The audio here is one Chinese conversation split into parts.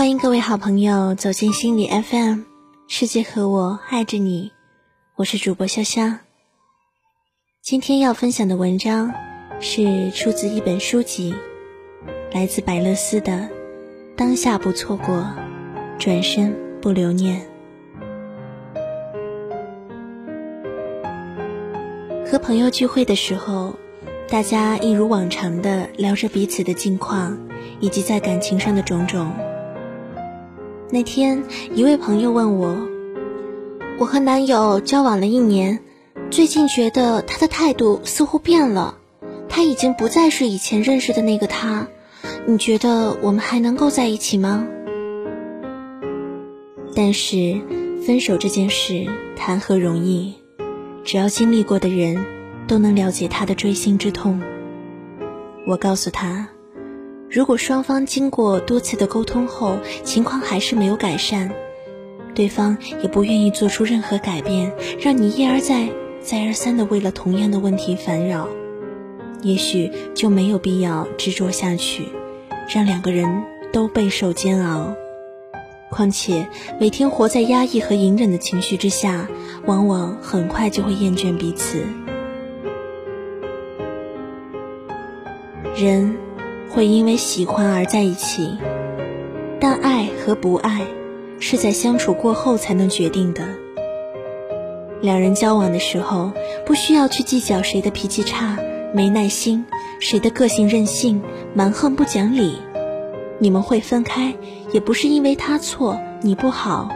欢迎各位好朋友走进心理 FM，世界和我爱着你，我是主播潇潇。今天要分享的文章是出自一本书籍，来自百乐思的《当下不错过，转身不留念》。和朋友聚会的时候，大家一如往常的聊着彼此的近况，以及在感情上的种种。那天，一位朋友问我：“我和男友交往了一年，最近觉得他的态度似乎变了，他已经不再是以前认识的那个他。你觉得我们还能够在一起吗？”但是，分手这件事谈何容易？只要经历过的人，都能了解他的锥心之痛。我告诉他，如果双方经过多次的沟通后，情况还是没有改善，对方也不愿意做出任何改变，让你一而再、再而三的为了同样的问题烦扰，也许就没有必要执着下去，让两个人都备受煎熬。况且，每天活在压抑和隐忍的情绪之下，往往很快就会厌倦彼此。人会因为喜欢而在一起，但爱和不爱是在相处过后才能决定的。两人交往的时候，不需要去计较谁的脾气差、没耐心，谁的个性任性、蛮横不讲理。你们会分开，也不是因为他错你不好，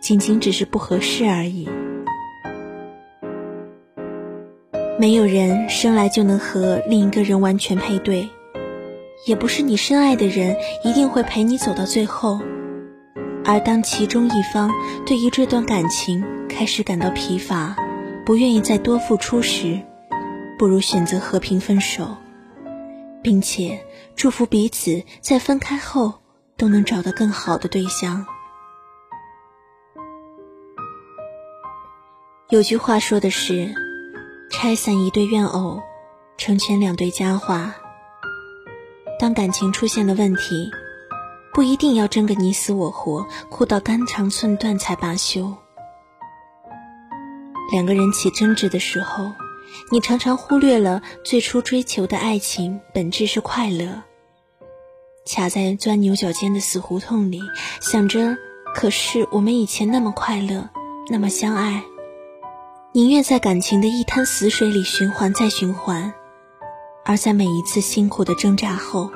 仅仅只是不合适而已。没有人生来就能和另一个人完全配对，也不是你深爱的人一定会陪你走到最后。而当其中一方对于这段感情开始感到疲乏，不愿意再多付出时，不如选择和平分手。并且祝福彼此在分开后都能找到更好的对象。有句话说的是：“拆散一对怨偶，成全两对佳话。”当感情出现了问题，不一定要争个你死我活，哭到肝肠寸断才罢休。两个人起争执的时候。你常常忽略了最初追求的爱情本质是快乐。卡在钻牛角尖的死胡同里，想着，可是我们以前那么快乐，那么相爱，宁愿在感情的一滩死水里循环再循环，而在每一次辛苦的挣扎后，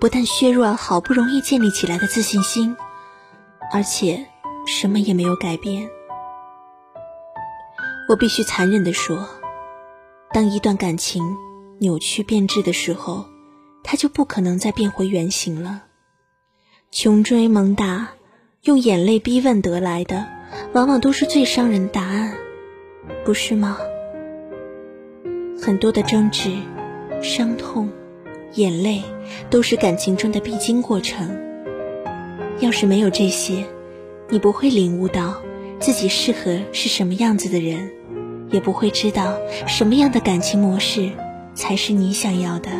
不但削弱了好不容易建立起来的自信心，而且什么也没有改变。我必须残忍地说。当一段感情扭曲变质的时候，它就不可能再变回原形了。穷追猛打，用眼泪逼问得来的，往往都是最伤人的答案，不是吗？很多的争执、伤痛、眼泪，都是感情中的必经过程。要是没有这些，你不会领悟到自己适合是什么样子的人。也不会知道什么样的感情模式才是你想要的。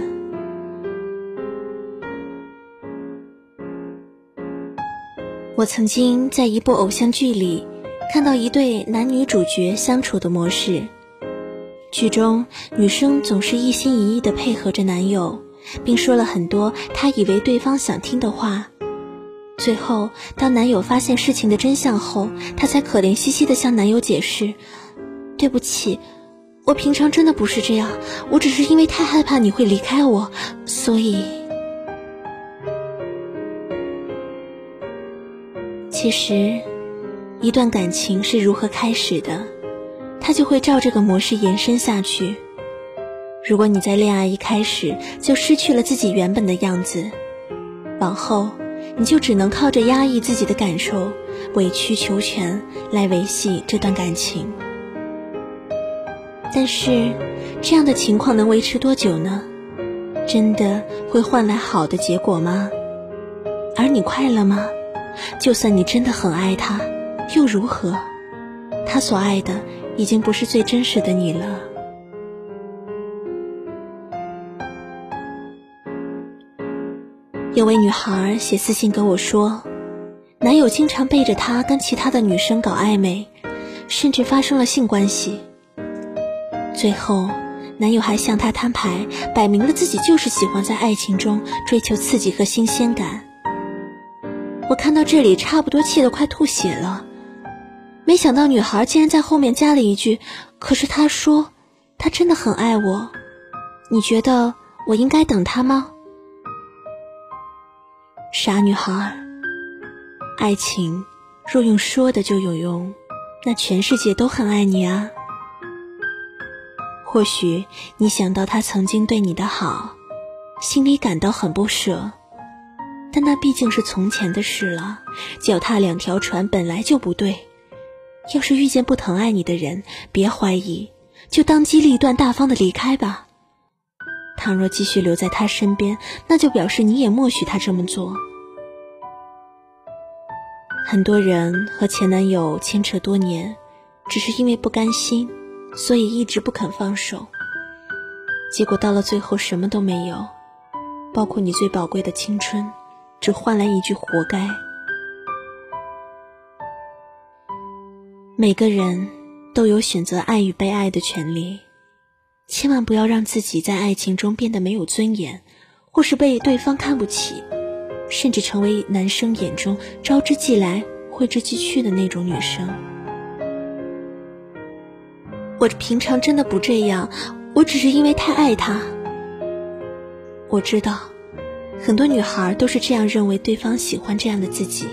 我曾经在一部偶像剧里看到一对男女主角相处的模式，剧中女生总是一心一意的配合着男友，并说了很多她以为对方想听的话。最后，当男友发现事情的真相后，她才可怜兮兮的向男友解释。对不起，我平常真的不是这样，我只是因为太害怕你会离开我，所以。其实，一段感情是如何开始的，它就会照这个模式延伸下去。如果你在恋爱一开始就失去了自己原本的样子，往后你就只能靠着压抑自己的感受、委曲求全来维系这段感情。但是，这样的情况能维持多久呢？真的会换来好的结果吗？而你快乐吗？就算你真的很爱他，又如何？他所爱的已经不是最真实的你了。有位女孩写私信跟我说，男友经常背着她跟其他的女生搞暧昧，甚至发生了性关系。最后，男友还向她摊牌，摆明了自己就是喜欢在爱情中追求刺激和新鲜感。我看到这里，差不多气得快吐血了。没想到女孩竟然在后面加了一句：“可是他说，他真的很爱我，你觉得我应该等他吗？”傻女孩，爱情若用说的就有用，那全世界都很爱你啊。或许你想到他曾经对你的好，心里感到很不舍，但那毕竟是从前的事了，脚踏两条船本来就不对。要是遇见不疼爱你的人，别怀疑，就当机立断、大方的离开吧。倘若继续留在他身边，那就表示你也默许他这么做。很多人和前男友牵扯多年，只是因为不甘心，所以一直不肯放手。结果到了最后，什么都没有，包括你最宝贵的青春，只换来一句“活该”。每个人都有选择爱与被爱的权利，千万不要让自己在爱情中变得没有尊严，或是被对方看不起，甚至成为男生眼中招之即来、挥之即去的那种女生。我平常真的不这样，我只是因为太爱他。我知道，很多女孩都是这样认为，对方喜欢这样的自己。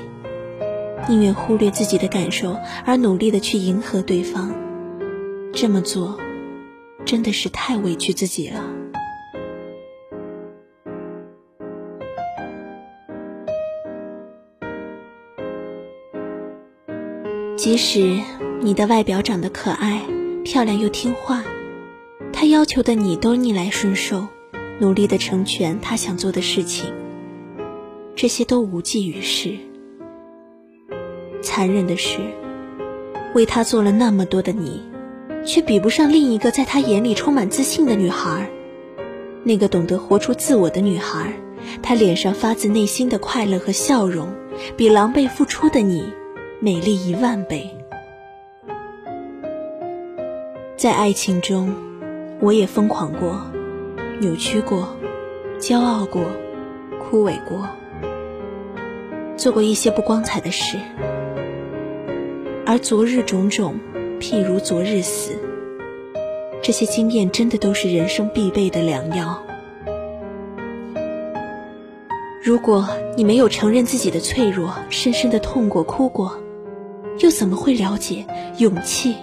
宁愿忽略自己的感受，而努力的去迎合对方，这么做真的是太委屈自己了。即使你的外表长得可爱、漂亮又听话，他要求的你都逆来顺受，努力的成全他想做的事情，这些都无济于事。残忍的是，为他做了那么多的你，却比不上另一个在他眼里充满自信的女孩。那个懂得活出自我的女孩，她脸上发自内心的快乐和笑容，比狼狈付出的你美丽一万倍。在爱情中，我也疯狂过，扭曲过，骄傲过，枯萎过，做过一些不光彩的事。而昨日种种，譬如昨日死。这些经验真的都是人生必备的良药。如果你没有承认自己的脆弱，深深的痛过、哭过，又怎么会了解勇气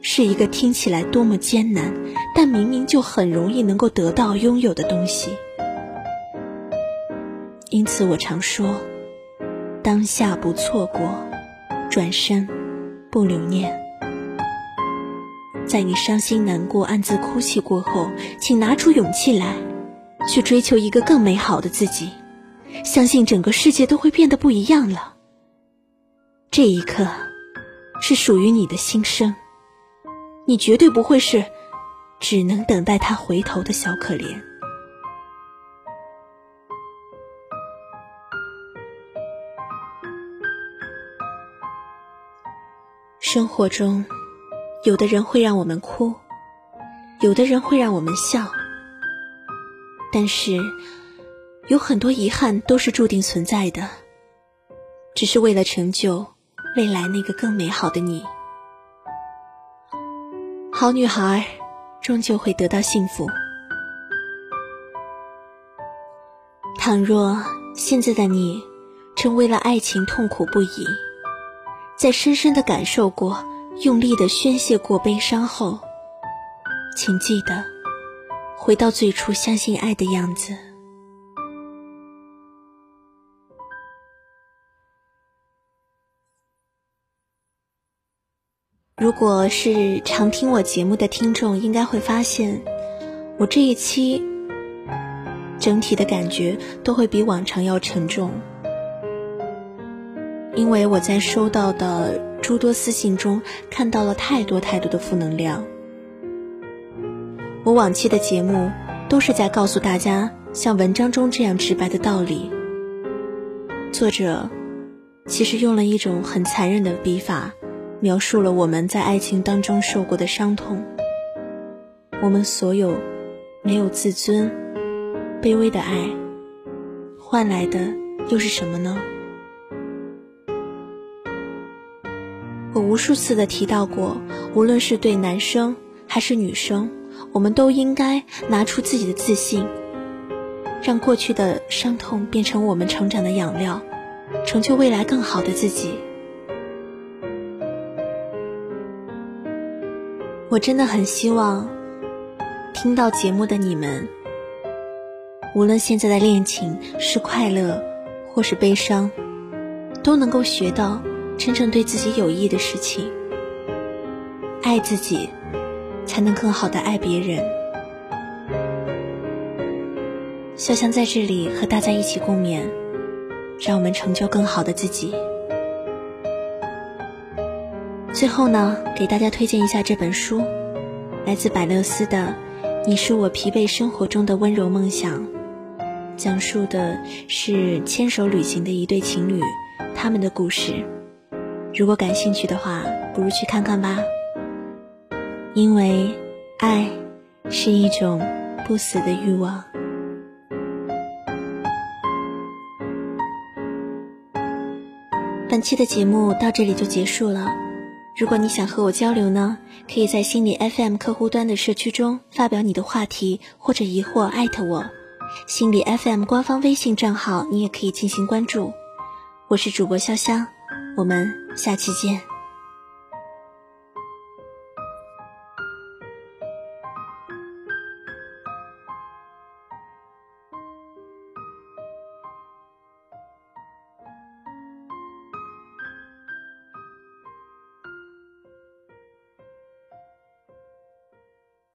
是一个听起来多么艰难，但明明就很容易能够得到、拥有的东西？因此，我常说：当下不错过，转身。不留念，在你伤心难过、暗自哭泣过后，请拿出勇气来，去追求一个更美好的自己。相信整个世界都会变得不一样了。这一刻，是属于你的心声，你绝对不会是只能等待他回头的小可怜。生活中，有的人会让我们哭，有的人会让我们笑，但是有很多遗憾都是注定存在的，只是为了成就未来那个更美好的你。好女孩终究会得到幸福。倘若现在的你正为了爱情痛苦不已。在深深的感受过、用力的宣泄过悲伤后，请记得回到最初相信爱的样子。如果是常听我节目的听众，应该会发现，我这一期整体的感觉都会比往常要沉重。因为我在收到的诸多私信中看到了太多太多的负能量。我往期的节目都是在告诉大家像文章中这样直白的道理。作者其实用了一种很残忍的笔法，描述了我们在爱情当中受过的伤痛。我们所有没有自尊、卑微的爱，换来的又是什么呢？我无数次的提到过，无论是对男生还是女生，我们都应该拿出自己的自信，让过去的伤痛变成我们成长的养料。成就未来更好的自己。我真的很希望听到节目的你们，无论现在的恋情是快乐或是悲伤，都能够学到真正对自己有益的事情。爱自己，才能更好的爱别人。潇湘在这里和大家一起共勉。让我们成就更好的自己。最后呢，给大家推荐一下这本书，来自百乐斯的《你是我疲惫生活中的温柔梦想》，讲述的是牵手旅行的一对情侣他们的故事。如果感兴趣的话，不如去看看吧。因为爱是一种不死的欲望。本期的节目到这里就结束了。如果你想和我交流呢，可以在心理 FM 客户端的社区中发表你的话题或者疑惑，艾特我。心理 FM 官方微信账号你也可以进行关注。我是主播潇湘，我们下期见。